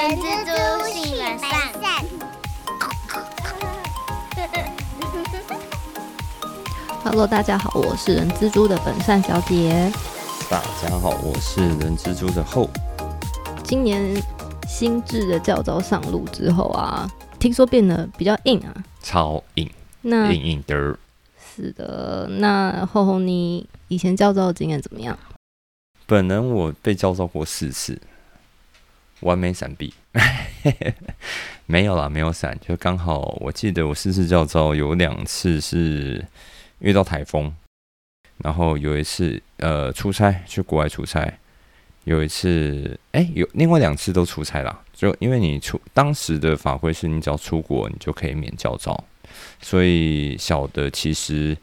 人蜘蛛性本善。Hello，大家好，我是人蜘蛛的本善小姐。大家好，我是人蜘蛛的后。今年新制的教招上路之后啊，听说变得比较硬啊。超硬，那硬硬的。是的，那后后你以前教招的经验怎么样？本人我被教招过四次，完美闪避。没有啦，没有闪，就刚好我记得我四次教招有两次是遇到台风，然后有一次呃出差去国外出差，有一次哎、有另外两次都出差啦，就因为你出当时的法规是你只要出国你就可以免教招，所以小的其实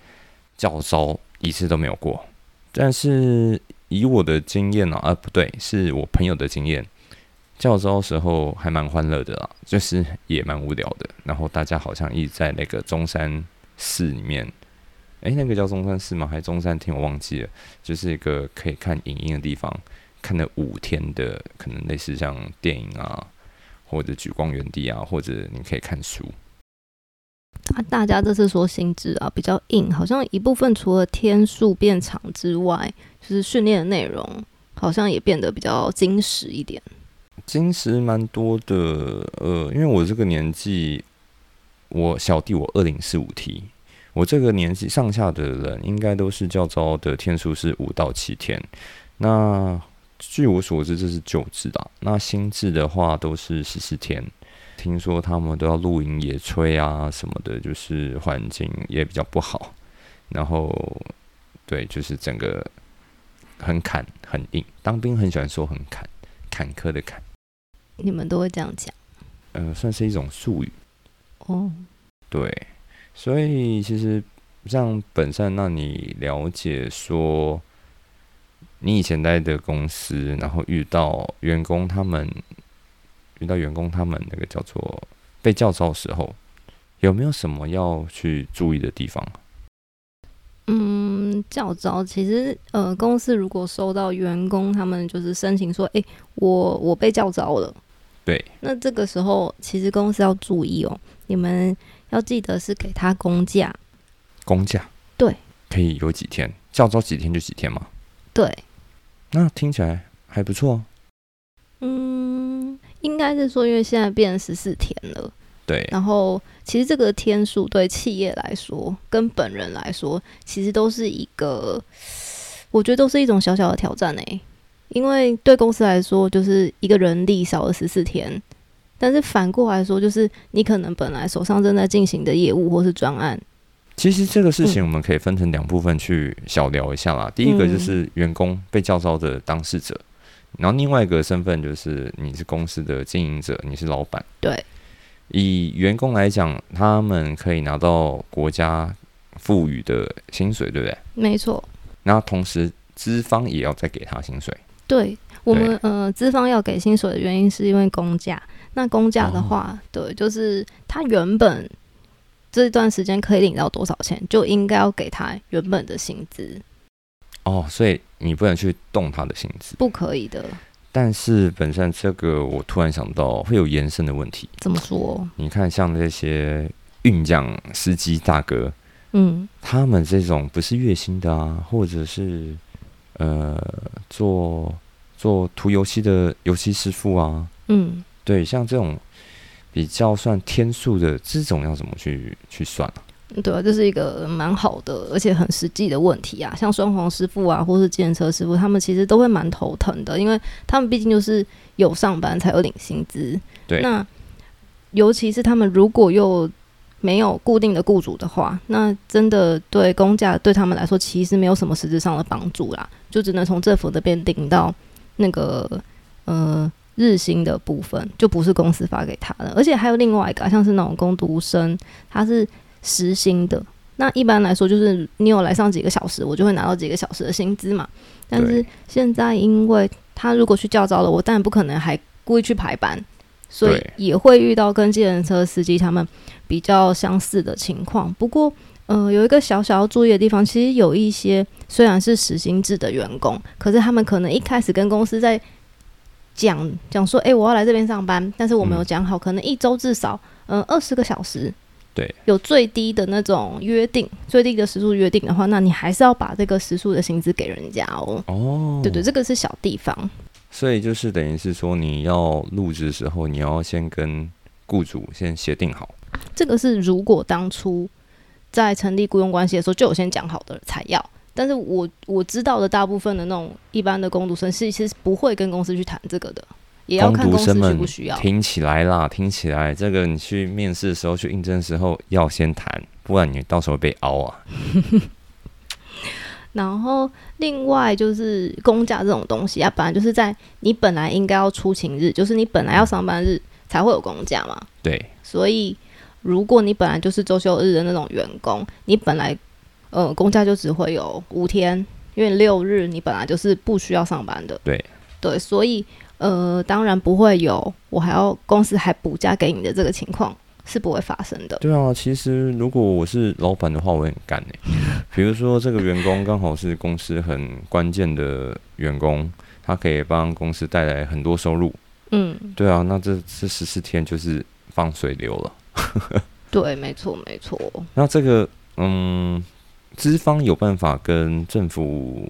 教招一次都没有过，但是以我的经验呢、啊，不对，是我朋友的经验。教招时候还蛮欢乐的啦，就是也蛮无聊的。然后大家好像一直在那个中山寺里面，诶，那个叫中山寺吗？还是中山厅？我忘记了。就是一个可以看影音的地方，看了五天的，可能类似像电影啊，或者举光原地啊，或者你可以看书。啊，大家这次说心智啊比较硬，好像一部分除了天数变长之外，就是训练的内容好像也变得比较精实一点。金石蛮多的，呃，因为我这个年纪，我小弟我二零四五 T，我这个年纪上下的人应该都是较招的天数是五到七天。那据我所知，这是旧制的，那新制的话都是十四天。听说他们都要露营野炊啊什么的，就是环境也比较不好。然后，对，就是整个很坎很硬，当兵很喜欢说很坎，坎坷的坎。你们都会这样讲呃，算是一种术语，哦？对，所以其实像本善，让你了解说，你以前待的公司，然后遇到员工他们，遇到员工他们那个叫做被叫招的时候，有没有什么要去注意的地方？嗯，教招其实呃，公司如果收到员工他们就是申请说，诶，我我被叫招了，对，那这个时候其实公司要注意哦，你们要记得是给他公假，公假？对，可以有几天，叫招几天就几天嘛。对，那听起来还不错哦。嗯，应该是说，因为现在变十四天了，对，然后其实这个天数对企业来说，跟本人来说，其实都是一个，我觉得都是一种小小的挑战诶、因为对公司来说，就是一个人力少了十四天，但是反过来说，就是你可能本来手上正在进行的业务或是专案，其实这个事嗯情我们可以分成两部分去小聊一下啦。第一个就是员工被叫招的当事者，然后另外一个身份就是你是公司的经营者，你是老板。对，以员工来讲，他们可以拿到国家赋予的薪水，对不对？没错，然后同时资方也要再给他薪水。对我们呃，资方要给薪水的原因是因为工价。那工价的话，对，就是他原本这段时间可以领到多少钱，就应该要给他原本的薪资，哦，所以你不能去动他的薪资。不可以的。但是本身这个，我突然想到会有延伸的问题。怎么说？你看，像这些运将司机大哥，嗯，他们这种不是月薪的啊，或者是呃做做涂油漆的油漆师傅啊，嗯，对，像这种比较算天数的这种要怎么去去算啊？对啊，这是一个蛮好的，而且很实际的问题啊。像双簧师傅啊，或是计程车师傅，他们其实都会蛮头疼的，因为他们毕竟就是有上班才有领薪资。对那尤其是他们如果又没有固定的雇主的话，那真的对工价对他们来说其实没有什么实质上的帮助啦，就只能从政府那边领到那个呃日薪的部分，就不是公司发给他的。而且还有另外一个啊、像是那种工读生，他是时薪的。那一般来说，就是你有来上几个小时，我就会拿到几个小时的薪资嘛。但是现在，因为他如果去教招了，我当然不可能还故意去排班，所以也会遇到跟计程车司机他们比较相似的情况。不过，呃，有一个小小要注意的地方，其实有一些虽然是实薪制的员工，可是他们可能一开始跟公司在讲讲说，哎、我要来这边上班，但是我没有讲好，可能一周至少嗯二十个小时，对，有最低的那种约定，最低的时速约定的话，那你还是要把这个时速的薪资给人家哦。哦，对对，这个是小地方。所以就是等于是说，你要入职的时候，你要先跟雇主先协定好。这个是如果当初在成立雇佣关系的时候就有先讲好的才要。但是我我知道的大部分的那种一般的工读生是其实不会跟公司去谈这个的，也要看公司需读生们不需要。听起来啦，听起来这个你去面试的时候、去应征的时候要先谈，不然你到时候被凹啊。然后另外就是公假这种东西啊，本来就是在你本来应该要出勤日，就是你本来要上班日才会有公假嘛。对，所以如果你本来就是周休日的那种员工，你本来呃公假就只会有五天，因为六日你本来就是不需要上班的。对对，所以呃当然不会有我还要公司还补假给你的这个情况是不会发生的。对啊，其实如果我是老板的话，我会很干呢、比如说这个员工刚好是公司很关键的员工，他可以帮公司带来很多收入。嗯，对啊，那这这十四天就是放水流了。对，没错没错。那这个嗯，资方有办法跟政府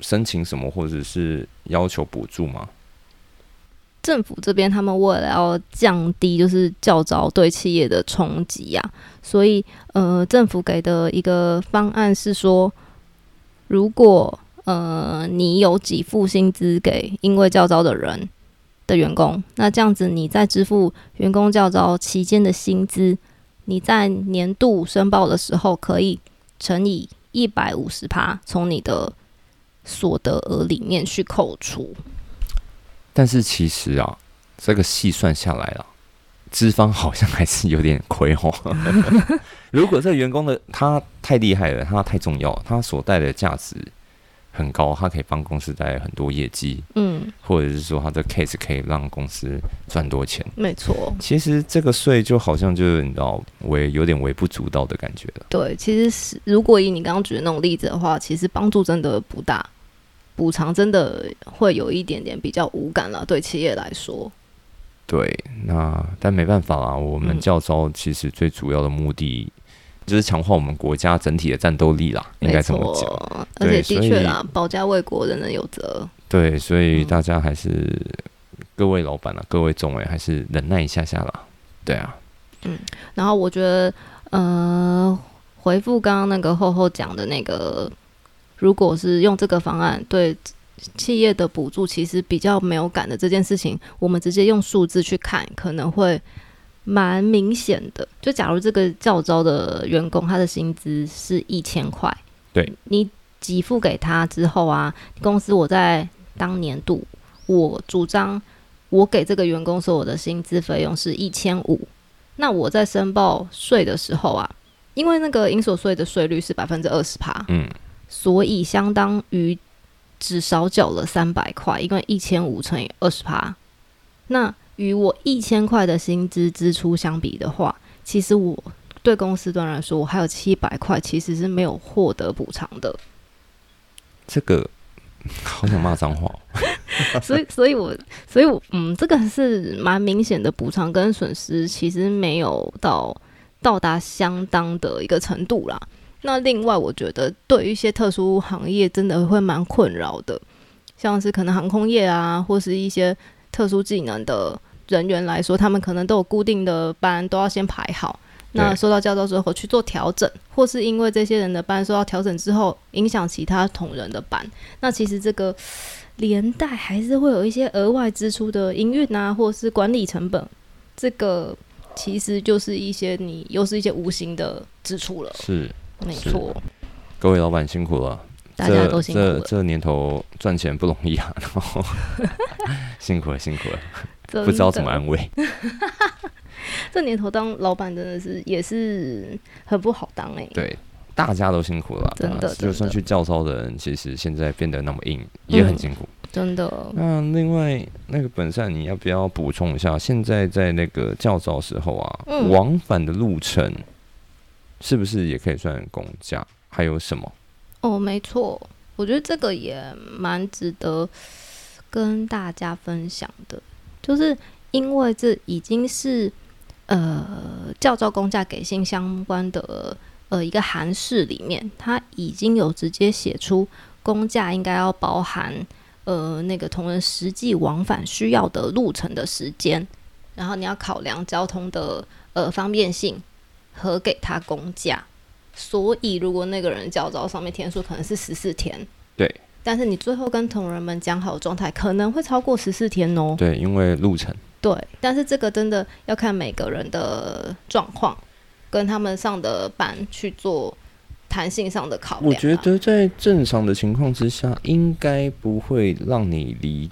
申请什么，或者是要求补助吗？政府这边他们为了要降低就是教招对企业的冲击呀，所以呃，政府给的一个方案是说，如果呃你有给付薪资给因为教招的人的员工，那这样子你在支付员工教招期间的薪资，你在年度申报的时候可以乘以一百五十趴，从你的所得额里面去扣除。但是其实啊，这个细算下来啊，资方好像还是有点亏哦。如果这员工的他太厉害了，他太重要，他所带的价值很高，他可以帮公司带来很多业绩，嗯，或者是说他的 case 可以让公司赚多钱。没错。其实这个税就好像就是你知道微有点微不足道的感觉了。对，其实是如果以你刚刚举的那种例子的话，其实帮助真的不大，补偿真的会有一点点比较无感了，对企业来说。对，那但没办法啦，我们嗯教招其实最主要的目的就是强化我们国家整体的战斗力啦，应该这么讲。而且的确啦，保家卫国，人人有责。对，所以嗯大家还是、各位老板啊，各位众委还是忍耐一下下啦。对啊，嗯然后我觉得，呃，回复刚刚那个厚厚讲的那个，如果是用这个方案对企业的补助，其实比较没有感的这件事情，我们直接用数字去看，可能会蛮明显的。就假如这个教招的员工他的薪资是一千块，对你给付给他之后啊，公司我在当年度我主张我给这个员工所有的薪资费用是一千五。那我在申报税的时候啊，因为那个营所税的税率是百分之二十趴，嗯，所以相当于只少缴了三百块，因为一千五乘以二十趴，那与我一千块的薪资支出相比的话，其实我对公司端来说，我还有七百块其实是没有获得补偿的。这个好想骂脏话哦。所以，所以我，所以我，嗯，这个是蛮明显的补偿跟损失，其实没有到到达相当的一个程度啦。那另外，我觉得对于一些特殊行业，真的会蛮困扰的，像是可能航空业啊，或是一些特殊技能的人员来说，他们可能都有固定的班，都要先排好。那对收到教招之后去做调整，或是因为这些人的班受到调整之后，影响其他同仁的班，那其实这个连带还是会有一些额外支出的营运啊，或是管理成本，这个其实就是一些你又是一些无形的支出了。是没错，各位老板辛苦了。大家都辛苦了。这这这年头赚钱不容易啊，然后 辛苦了，辛苦了，不知道怎么安慰。这年头当老板真的是也是很不好当哎、对，大家都辛苦了，真的就算去教招的人，其实现在变得那么硬，也很嗯辛苦。真的。那另外那个本善，你要不要补充一下？现在在那个教招时候啊，嗯往返的路程是不是也可以算公假？还有什么？哦，没错，我觉得这个也蛮值得跟大家分享的，就是因为这已经是呃教招公价给薪相关的呃一个函式里面，它已经有直接写出公价应该要包含呃那个同仁实际往返需要的路程的时间，然后你要考量交通的呃方便性和给他公价。所以如果那个人教招上面天数可能是十四天，对，但是你最后跟同仁们讲好的状态可能会超过十四天哦。对，因为路程。对，但是这个真的要看每个人的状况，跟他们上的班去做弹性上的考量啊。我觉得在正常的情况之下，应该不会让你离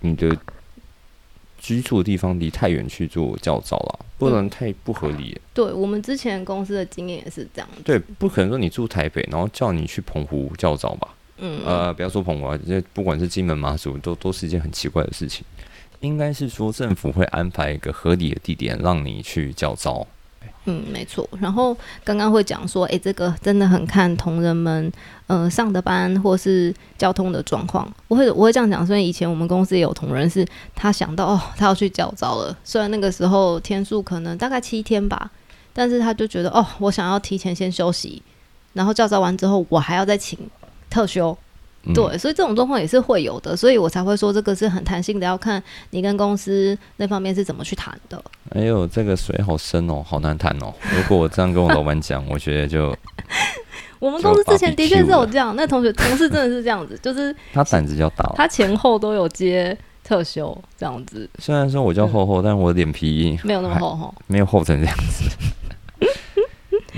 你的居住的地方离太远去做教招了，不然太不合理了。对我们之前公司的经验也是这样子。对，不可能说你住台北，然后叫你去澎湖教招吧？嗯，呃，不要说澎湖啊，这不管是金门、马祖，都都是一件很奇怪的事情。应该是说政府会安排一个合理的地点让你去教招。嗯，没错。然后刚刚会讲说，诶，这个真的很看同仁们呃上的班或是交通的状况。我会我会这样讲，所以以前我们公司也有同仁是，他想到哦，他要去教招了，虽然那个时候天数可能大概七天吧，但是他就觉得哦，我想要提前先休息，然后教招完之后，我还要再请特休。嗯、对，所以这种状况也是会有的，所以我才会说这个是很弹性的，要看你跟公司那方面是怎么去谈的。哎呦，这个水好深哦，好难谈哦。如果我这样跟我老板讲，我觉得就 我们公司之前的确是有这样，那同学同事真的是这样子，就是他胆子比较大，他前后都有接特休这样子。虽然说我叫厚厚，但我脸皮没有那么厚厚，没有厚成这样子。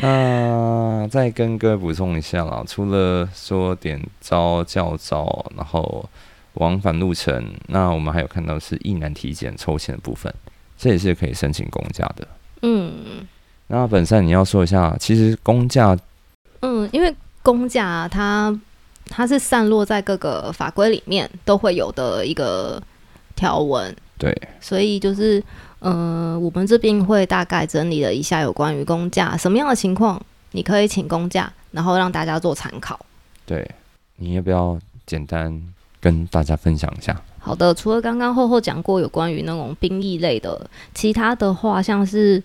那再跟各位补充一下啦，除了说点招教招，然后往返路程，那我们还有看到是一男体检抽签的部分，这也是可以申请公假的。嗯，那本身你要说一下，其实公假，嗯，因为公假它它是散落在各个法规里面都会有的一个条文，对，所以就是。呃，我们这边会大概整理了一下有关于公假什么样的情况，你可以请公假，然后让大家做参考。对，你要不要简单跟大家分享一下？好的，除了刚刚厚厚讲过有关于那种兵役类的，其他的话像是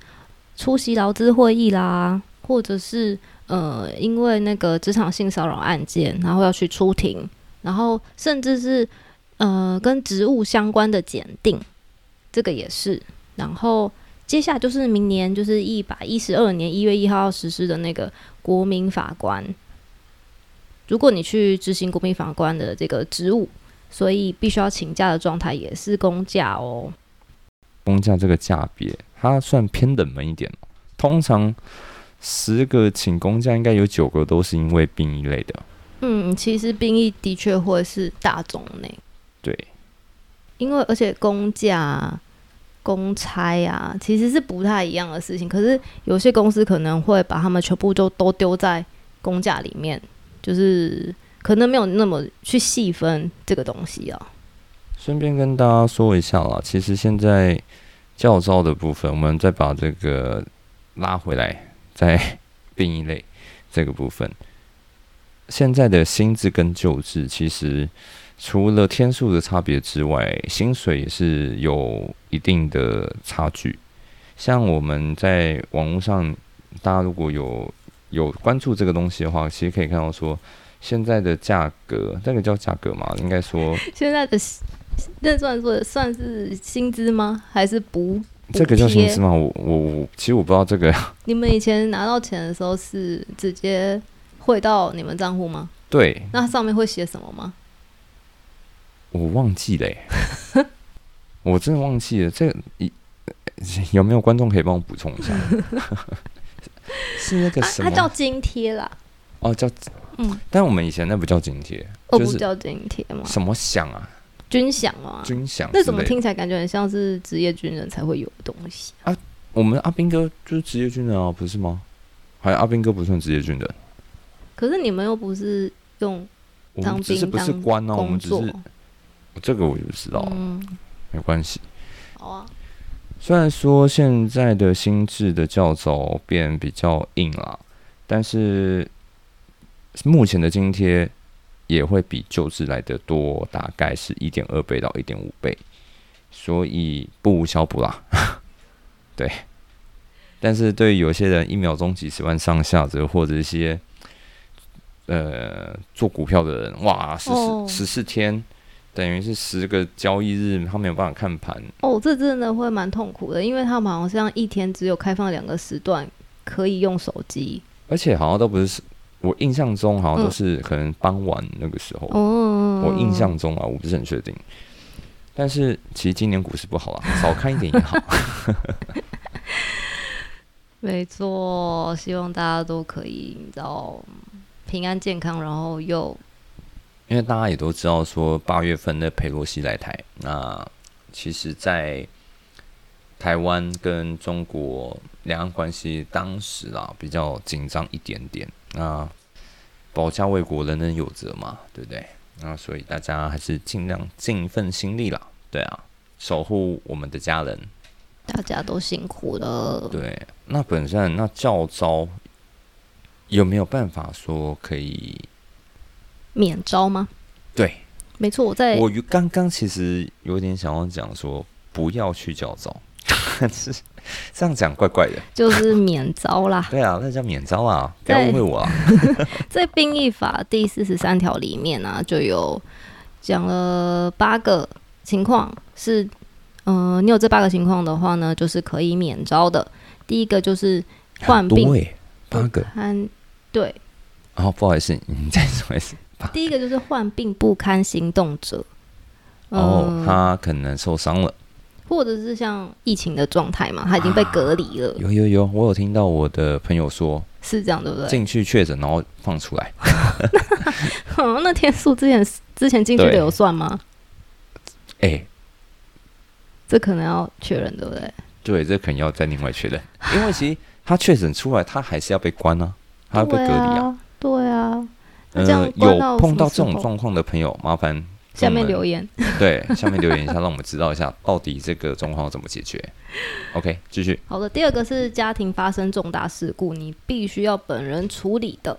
出席劳资会议啦，或者是呃，因为那个职场性骚扰案件，然后要去出庭，然后甚至是呃跟职务相关的检定，这个也是。然后接下来就是明年，就是一百一十二年一月一号要实施的那个国民法官。如果你去执行国民法官的这个职务，所以必须要请假的状态也是公假哦。公假这个价别，它算偏冷门一点。通常十个请公假，应该有九个都是因为兵役类的。嗯，其实兵役的确会是大众内。对，因为而且公假。公差啊，其实是不太一样的事情。可是有些公司可能会把他们全部都都丢在公假里面，就是可能没有那么去细分这个东西啊。顺便跟大家说一下啦，其实现在教招的部分，我们再把这个拉回来，在病 一类这个部分，现在的新制跟旧制其实。除了天数的差别之外，薪水也是有一定的差距。像我们在网络上，大家如果有有关注这个东西的话，其实可以看到说，现在的价格，这个叫价格吗？应该说，现在的那算说算是薪资吗？还是不？这个叫薪资吗？我我我其实我不知道这个。你们以前拿到钱的时候是直接汇到你们账户吗？对。那上面会写什么吗？我忘记了，我真的忘记了。这一有没有观众可以帮我补充一下？是那个什么？它叫津贴啦。哦，叫嗯，但我们以前那不叫津贴，哦，不叫津贴吗？什么饷啊？军饷啊？军饷？那怎么听起来感觉很像是职业军人才会有的东西啊？我们阿兵哥就是职业军人啊，不是吗？还有阿兵哥不算职业军人。可是你们又不是用当兵不是官哦，我们只是。这个我就不知道，嗯，没关系。好啊。虽然说现在的心智的教早变比较硬了，但是目前的津贴也会比旧制来的多，大概是一点二倍到一点五倍，所以不无小补啦。对，但是对于有些人一秒钟几十万上下，者或者一些呃做股票的人，哇，十哦四十四天，等于是十个交易日，他没有办法看盘。哦，这真的会蛮痛苦的，因为他们好像一天只有开放两个时段可以用手机。而且好像都不是，我印象中好像都嗯是可能傍晚那个时候，哦，我印象中啊，我不是很确定。但是其实今年股市不好啊，少看一点也好。没错，希望大家都可以，你知道，平安健康，然后又因为大家也都知道说八月份的佩洛西来台，那其实，在台湾跟中国两岸关系当时啊比较紧张一点点，那保家卫国人人有责嘛，对不对？那所以大家还是尽量尽一份心力啦，对啊，守护我们的家人。大家都辛苦了。对，那本身那教招有没有办法说可以？免招吗？对没错，我在我于刚刚其实有点想要讲说不要去教招，但 是这样讲怪怪的。就是免招啦。对啊，那叫免招啊，不要误会我啊。在兵役法第四十三条里面呢、就有讲了八个情况是，呃，你有这八个情况的话呢，就是可以免招的。第一个就是患病八个。堪，对，哦，不好意思，你再说一次。第一个就是患病不堪行动者，哦，嗯他可能受伤了。或者是像疫情的状态嘛，他已经被隔离了，有有有，我有听到我的朋友说是这样对不对？进去确诊，然后放出来。哦，那天数之前之前进去的有算吗？哎、这可能要确认对不对？对，这可能要再另外确认，因为其实他确诊出来，他还是要被关啊，他要被隔离啊。对啊，那这样呃，有碰到这种状况的朋友，麻烦下面留言。对，下面留言一下，让我们知道一下到底这个状况要怎么解决。OK，继续。好的，第二个是家庭发生重大事故，你必须要本人处理的。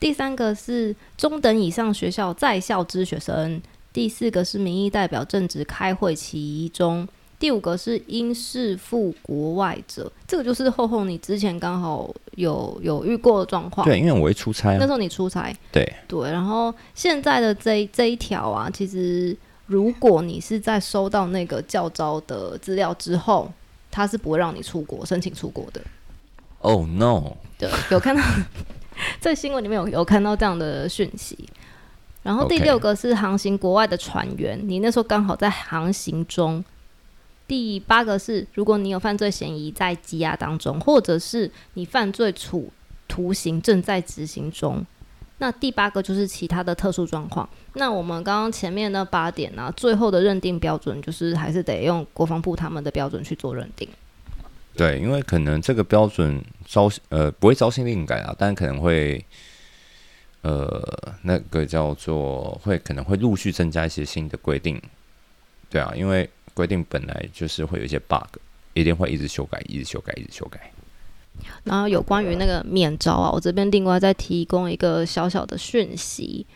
第三个是中等以上学校在校之学生。第四个是民意代表正值开会其中。第五个是因事赴国外者，这个就是厚厚你之前刚好有有遇过的状况。对，因为我会出差啊。那时候你出差，对对，然后现在的这一这一条啊，其实如果你是在收到那个教招的资料之后，他是不会让你出国申请出国的。Oh no！对，有看到 在新闻里面有有看到这样的讯息。然后第六个是航行国外的船员，你那时候刚好在航行中。第八个是，如果你有犯罪嫌疑在羁押当中，或者是你犯罪处徒刑正在执行中。那第八个就是其他的特殊状况。那我们刚刚前面那八点呢、最后的认定标准就是还是得用国防部他们的标准去做认定。对，因为可能这个标准招呃不会招新令改啊，但可能会呃那个叫做会可能会陆续增加一些新的规定。对啊，因为规定本来就是会有一些 bug，一定会一直修改，一直修改，一直修改。然后有关于那个免招啊，我这边另外再提供一个小小的讯息。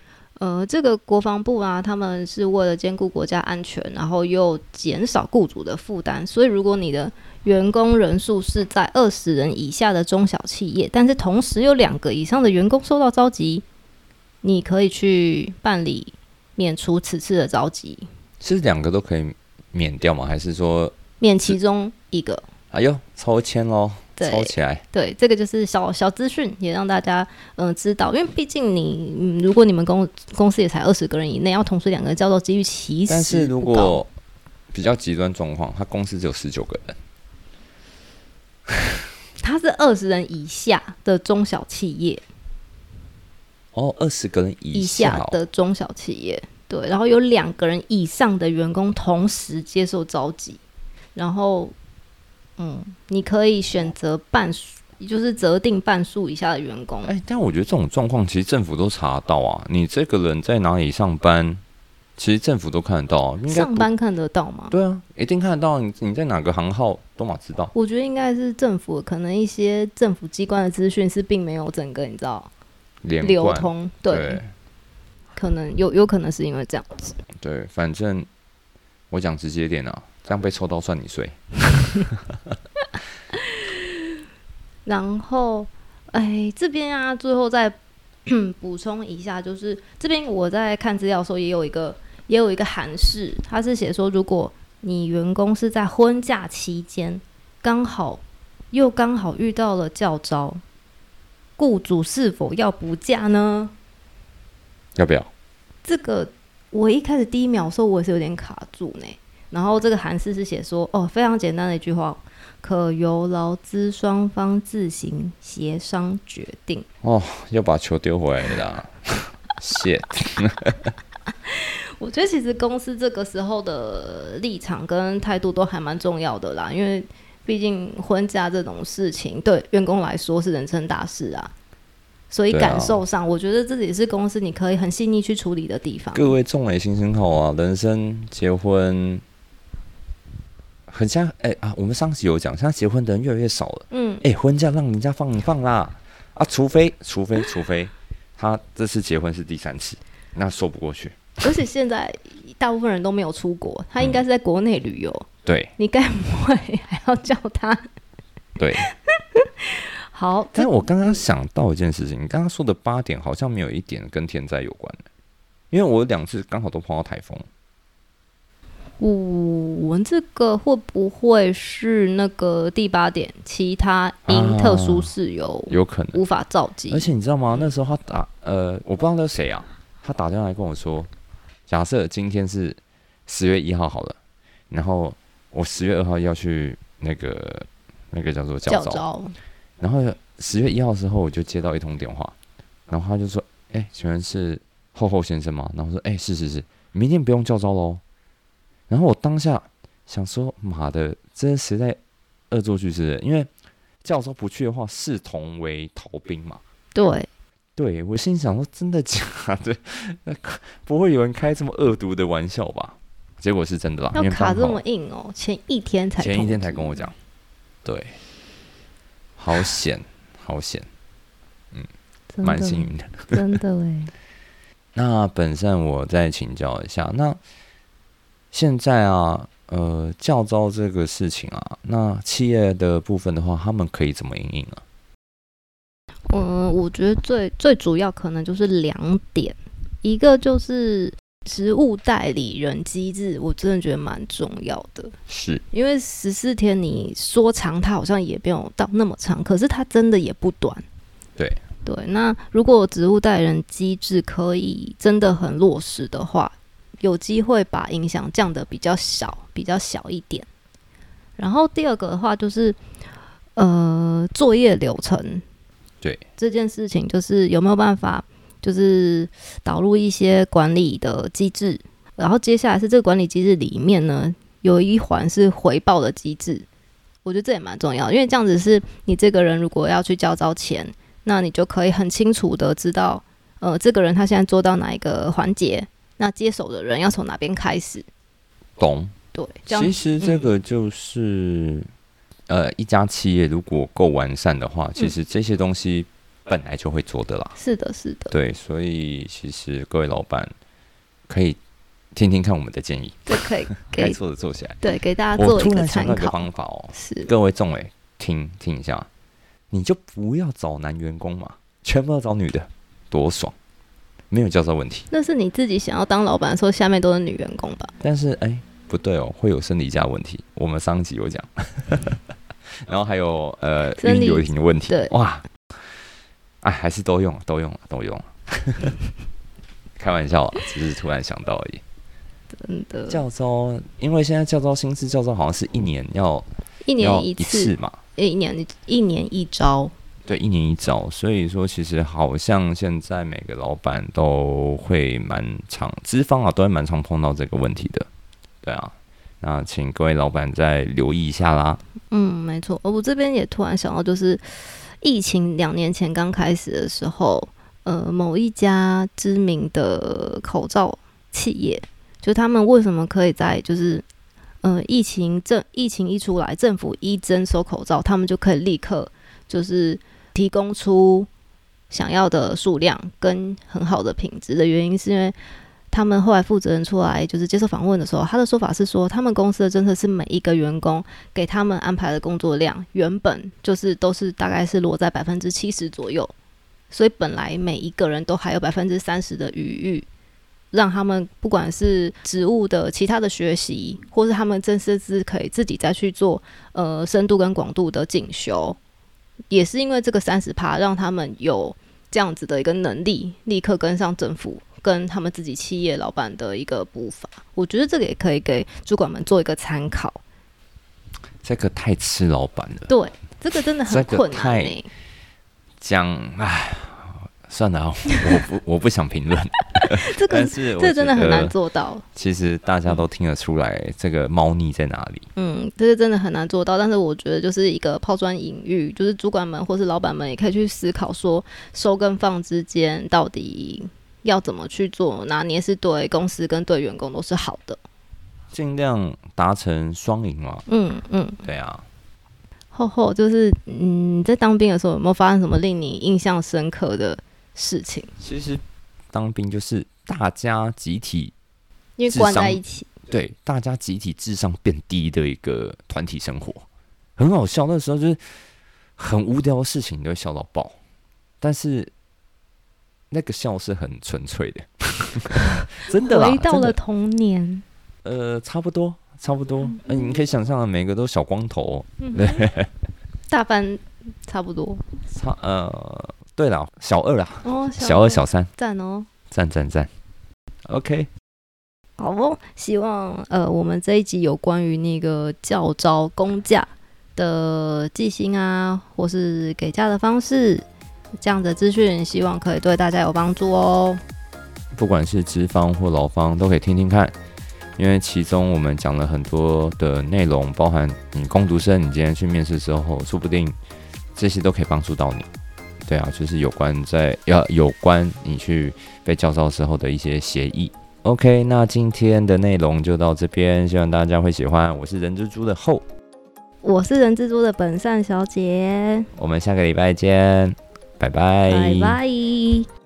呃，这个国防部啊，他们是为了兼顾国家安全，然后又减少雇主的负担，所以如果你的员工人数是在二十人以下的中小企业，但是同时有两个以上的员工受到召集，你可以去办理免除此次的召集，是两个都可以免掉吗？还是说，免其中一个。哎呦，抽签喽，抽起来？对，这个就是小小资讯，也让大家嗯、呃知道，因为毕竟你、嗯、如果你们公公司也才二十个人以内，要同时两个人叫做机遇其实但是如果比较极端状况，他公司只有十九个人，他是二十人以下的中小企业。哦，二十个人以下哦。下的中小企业，对，然后有两个人以上的员工同时接受召集，然后嗯，你可以选择半数，就是择定半数以下的员工，哎、但我觉得这种状况其实政府都查得到啊。你这个人在哪里上班，其实政府都看得到、啊，应该上班看得到吗？对啊，一定看得到。你你在哪个行号都嘛知道。我觉得应该是政府可能一些政府机关的资讯是并没有整个你知道连流通，对。可能有有可能是因为这样子。对，反正我讲直接点啊，这样被抽到算你衰。然后，哎，这边啊，最后再 补充一下，就是这边我在看资料的时候，也有一个也有一个函释，它是写说，如果你员工是在婚假期间，刚好又刚好遇到了教招，雇主是否要补假呢？要不要？这个我一开始第一秒的时候，我也是有点卡住呢。然后这个韩式是写说，哦，非常简单的一句话。可由劳资双方自行协商决定。哦，要把球丢回来了，谢。我觉得其实公司这个时候的立场跟态度都还蛮重要的啦，因为毕竟婚嫁这种事情对员工来说是人生大事啊，所以感受上，我觉得这也是公司你可以很细腻去处理的地方。各位众位新生好啊，人生结婚。很像哎啊，我们上次有讲，现在结婚的人越来越少了。嗯，哎，婚假让人家放一放啦啊，除非除非除非他这次结婚是第三次，那说不过去。而且现在大部分人都没有出国，他应该是在国内旅游。对，你该不会还要叫他？对，好。但是我刚刚想到一件事情，你刚刚说的八点好像没有一点跟天灾有关的，因为我两次刚好都碰到台风。我们这个会不会是那个第八点？其他因特殊事由有可能无法召集。而且你知道吗？那时候他打呃，我不知道那是谁啊，他打电话来跟我说，假设今天是十月一号好了，然后我十月二号要去那个那个叫做教招，然后十月一号的时候我就接到一通电话，然后他就说：“哎，请问是厚厚先生吗？”然后说：“哎，是是是，明天不用叫招喽。”然后我当下想说：“妈的，这实在恶作剧是？因为教授不去的话，视同为逃兵嘛。”对，对我心想说：“真的假的？那不会有人开这么恶毒的玩笑吧？”结果是真的啦。要卡这么硬哦，前一天才前一天才跟我讲，对，好险，好险，嗯，蛮幸运的，真的哎。那本善我再请教一下，那。现在啊，呃，教招这个事情啊，那企业的部分的话，他们可以怎么应应啊？嗯，我觉得最最主要可能就是两点，一个就是职务代理人机制，我真的觉得蛮重要的。是因为十四天你说长，它好像也没有到那么长，可是它真的也不短。对对，那如果职务代理人机制可以真的很落实的话。有机会把影响降得比较小，比较小一点。然后第二个的话就是，呃，作业流程，对这件事情，就是有没有办法，就是导入一些管理的机制。然后接下来是这个管理机制里面呢，有一环是回报的机制。我觉得这也蛮重要，因为这样子是你这个人如果要去交招钱，那你就可以很清楚的知道，呃，这个人他现在做到哪一个环节。那接手的人要从哪边开始？懂，对。其实这个就是，呃，一家企业如果够完善的话，其实这些东西本来就会做的啦。是的，是的。对，所以其实各位老板可以听听看我们的建议，这可以 该做的做起来。对，给大家做一个参考方法哦。是，各位众委听听一下，你就不要找男员工嘛，全部要找女的，多爽。没有教授问题，那是你自己想要当老板的时候，下面都是女员工吧？但是哎，不对哦，会有生理假问题。我们上集有讲，然后还有呃，孕流停的问题。对，哇，哎，还是都用，都用，都用。开玩笑，只是突然想到而已。真的，教招，因为现在教招薪资教招好像是一年要一年一次嘛，一年一年一招。对，一年一招，所以说其实好像现在每个老板都会蛮常资方啊，都会蛮常碰到这个问题的。对啊，那请各位老板再留意一下啦。嗯，没错，我这边也突然想到，就是疫情两年前刚开始的时候，呃，某一家知名的口罩企业，就他们为什么可以在就是呃疫情政疫情一出来，政府一征收口罩，他们就可以立刻就是。提供出想要的数量跟很好的品质的原因，是因为他们后来负责人出来就是接受访问的时候，他的说法是说，他们公司的政策是每一个员工给他们安排的工作量，原本就是都是大概是落在百分之七十左右，所以本来每一个人都还有百分之三十的余裕。让他们不管是职务的其他的学习，或是他们正甚至可以自己再去做呃深度跟广度的进修，也是因为这个三十趴，让他们有这样子的一个能力，立刻跟上政府跟他们自己企业老板的一个步伐。我觉得这个也可以给主管们做一个参考。这个太吃老板了，对，这个真的很困难、欸。讲唉。算了，我不 我不想评论。这个是这真的很难做到。其实大家都听得出来，这个猫腻在哪里。嗯，这个真的很难做到。但是我觉得就是一个抛砖引玉，就是主管们或是老板们也可以去思考，说收跟放之间到底要怎么去做拿捏，是对公司跟对员工都是好的。尽量达成双赢嘛。嗯嗯，对啊。后后就是嗯，在当兵的时候有没有发生什么令你印象深刻的？事情其实当兵就是大家集体，因为关在一起，对大家集体智商变低的一个团体生活，很好笑。那时候就是很无聊的事情都会笑到爆，但是那个笑是很纯粹的，真的回到了童年。呃，差不多，差不多。嗯，你可以想象，每个都小光头，对，大班差不多，差呃。对了，小二啦，哦，小二。小三，赞哦，赞赞赞，OK，好哦，希望呃，我们这一集有关于那个教招公假的记薪啊，或是给假的方式这样的资讯，希望可以对大家有帮助哦。不管是资方或劳方，都可以听听看，因为其中我们讲了很多的内容，包含你攻读生，你今天去面试之后，说不定这些都可以帮助到你。对啊，就是有关在要有关你去被叫招时候的一些协议。OK，那今天的内容就到这边，希望大家会喜欢。我是人蜘蛛的后，我是人蜘蛛的本善小姐，我们下个礼拜见，拜拜，拜拜。